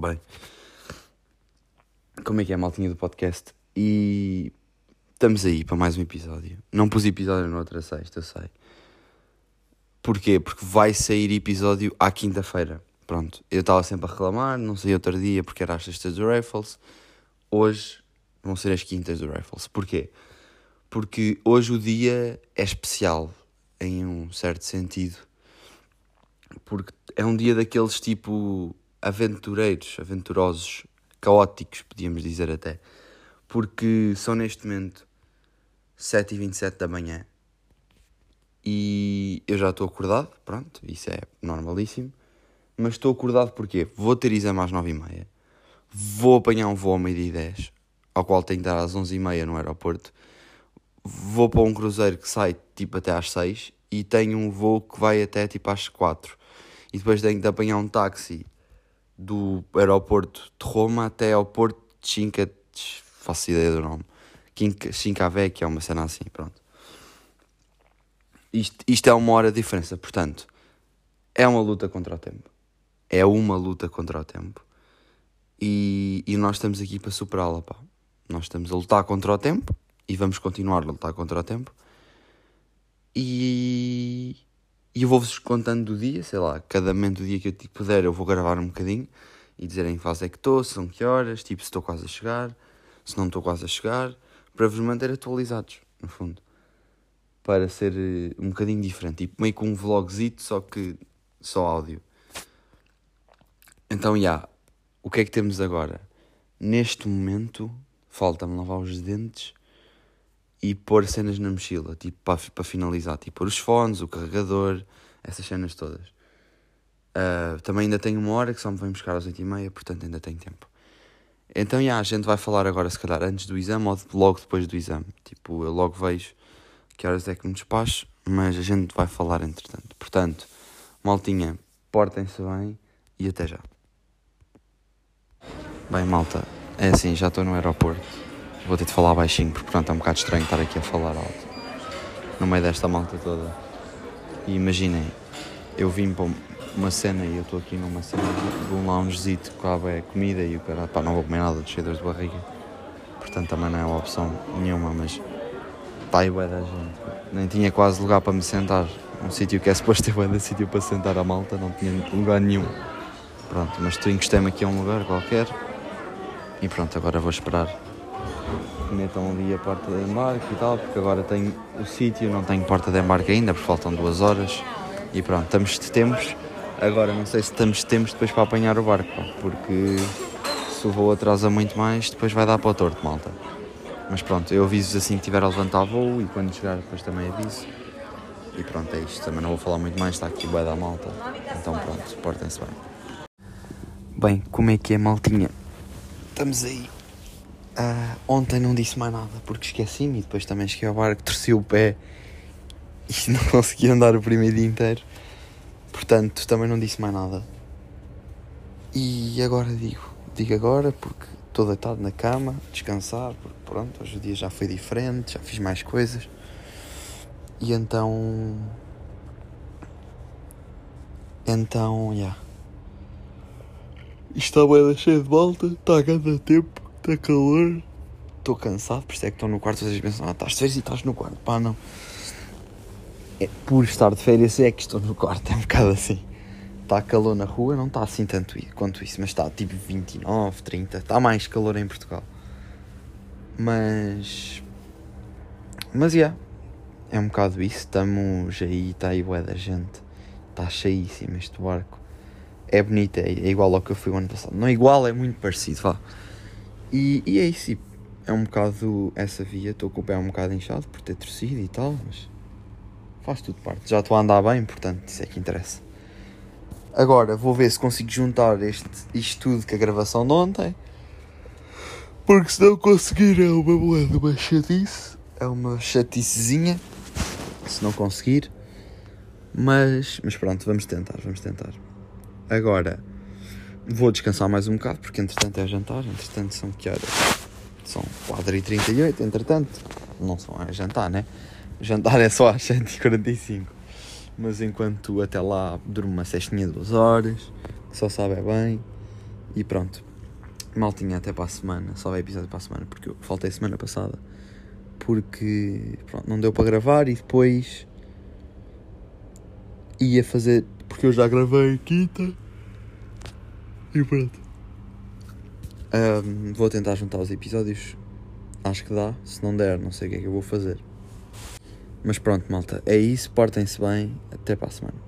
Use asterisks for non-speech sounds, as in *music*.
Bem, como é que é a maltinha do podcast? E estamos aí para mais um episódio. Não pus episódio na outra sexta, eu sei. Porquê? Porque vai sair episódio à quinta-feira. Pronto, eu estava sempre a reclamar, não sei outro dia porque era às sextas do Raffles. Hoje vão ser as quintas do Raffles. Porquê? Porque hoje o dia é especial, em um certo sentido. Porque é um dia daqueles tipo aventureiros, aventurosos, caóticos, podíamos dizer até. Porque são neste momento 7h27 da manhã e eu já estou acordado, pronto, isso é normalíssimo. Mas estou acordado porque vou ter exame às 9h30, vou apanhar um voo ao meio-dia 10, ao qual tenho que estar às 11h30 no aeroporto, vou para um cruzeiro que sai tipo até às 6 e tenho um voo que vai até tipo às 4 e depois tenho de apanhar um táxi do aeroporto de Roma até ao porto de Cinca, faço ideia do nome, Cinca que é uma cena assim, pronto. Isto, isto é uma hora de diferença, portanto, é uma luta contra o tempo. É uma luta contra o tempo. E, e nós estamos aqui para superá-la, pá. Nós estamos a lutar contra o tempo e vamos continuar a lutar contra o tempo. E, e eu vou-vos contando do dia, sei lá, cada momento do dia que eu tipo, puder eu vou gravar um bocadinho e dizer em que fase é que estou, são que horas, tipo se estou quase a chegar, se não estou quase a chegar, para vos manter atualizados, no fundo. Para ser uh, um bocadinho diferente, tipo meio com um vlogzito, só que só áudio. Então, já, yeah, o que é que temos agora? Neste momento, falta-me lavar os dentes e pôr cenas na mochila, tipo, para, para finalizar, tipo, pôr os fones, o carregador, essas cenas todas. Uh, também ainda tenho uma hora que só me vem buscar às 8h30, portanto ainda tenho tempo. Então, já, a gente vai falar agora, se calhar, antes do exame ou logo depois do exame. Tipo, eu logo vejo que horas é que me despacho, mas a gente vai falar entretanto. Portanto, maltinha, portem-se bem e até já. Bem, malta, é assim, já estou no aeroporto. Vou ter de falar baixinho, porque pronto, é um bocado estranho estar aqui a falar alto. No meio desta malta toda. E imaginem, eu vim para uma cena e eu estou aqui numa cena de um loungezito que é comida e o cara, pá, não vou comer nada de cheiros de barriga. Portanto, também não é uma opção nenhuma, mas está aí bué da gente. Nem tinha quase lugar para me sentar. Um sítio que é suposto ter bué de sítio para sentar a malta, não tinha lugar nenhum. Pronto, mas tu encostei-me aqui a um lugar qualquer. E pronto, agora vou esperar metam ali a porta de embarque e tal, porque agora tenho o sítio, não tenho porta de embarque ainda, porque faltam duas horas. E pronto, estamos de tempos. Agora não sei se estamos de tempos depois para apanhar o barco, porque se o voo atrasa muito mais, depois vai dar para o torto, malta. Mas pronto, eu aviso assim que tiver a levantar voo e quando chegar depois também aviso. E pronto, é isto. Também não vou falar muito mais, está aqui o da malta. Então pronto, portem-se bem. Bem, como é que é, maltinha? Estamos aí. Uh, ontem não disse mais nada porque esqueci-me e depois também cheguei ao barco, torci o pé *laughs* e não consegui andar o primeiro dia inteiro. Portanto, também não disse mais nada. E agora digo, digo agora porque estou deitado na cama, descansar, porque pronto, hoje o dia já foi diferente, já fiz mais coisas. E então. Então, já. Yeah. Isto está bem cheio de volta, está a cada tempo, está calor. Estou cansado, por isso é que estou no quarto. Vocês pensam, ah, estás de férias e estás no quarto. Pá, não. É, por estar de férias é que estou no quarto, é um bocado assim. Está calor na rua, não está assim tanto quanto isso, mas está tipo 29, 30. Está mais calor em Portugal. Mas. Mas, yeah, é um bocado isso. Estamos aí, está aí boa da gente. Está cheíssimo este barco é bonita, é, é, igual ao que eu fui o ano passado. Não é igual, é muito parecido, vá. E, e é isso, é um bocado essa via, estou com o pé um bocado inchado por ter torcido e tal, mas faz tudo parte. Já estou a andar bem, portanto, isso é que interessa. Agora, vou ver se consigo juntar este, isto tudo com a gravação de ontem. Porque se não conseguir é uma moeda, uma chatice. É uma chaticezinha. Se não conseguir. Mas, mas pronto, vamos tentar, vamos tentar. Agora vou descansar mais um bocado porque entretanto é jantar, entretanto são que horas? São 4h38, entretanto. Não são a jantar, né? jantar é só às 7h45. Mas enquanto até lá durmo uma cestinha de duas horas, só sabe é bem. E pronto. Maltinha até para a semana. Só vai episódio para a semana, porque eu faltei semana passada. Porque pronto, não deu para gravar e depois ia fazer. Porque eu já gravei quinta. E pronto. Ahm, vou tentar juntar os episódios. Acho que dá. Se não der, não sei o que é que eu vou fazer. Mas pronto, malta. É isso. Portem-se bem. Até para a semana.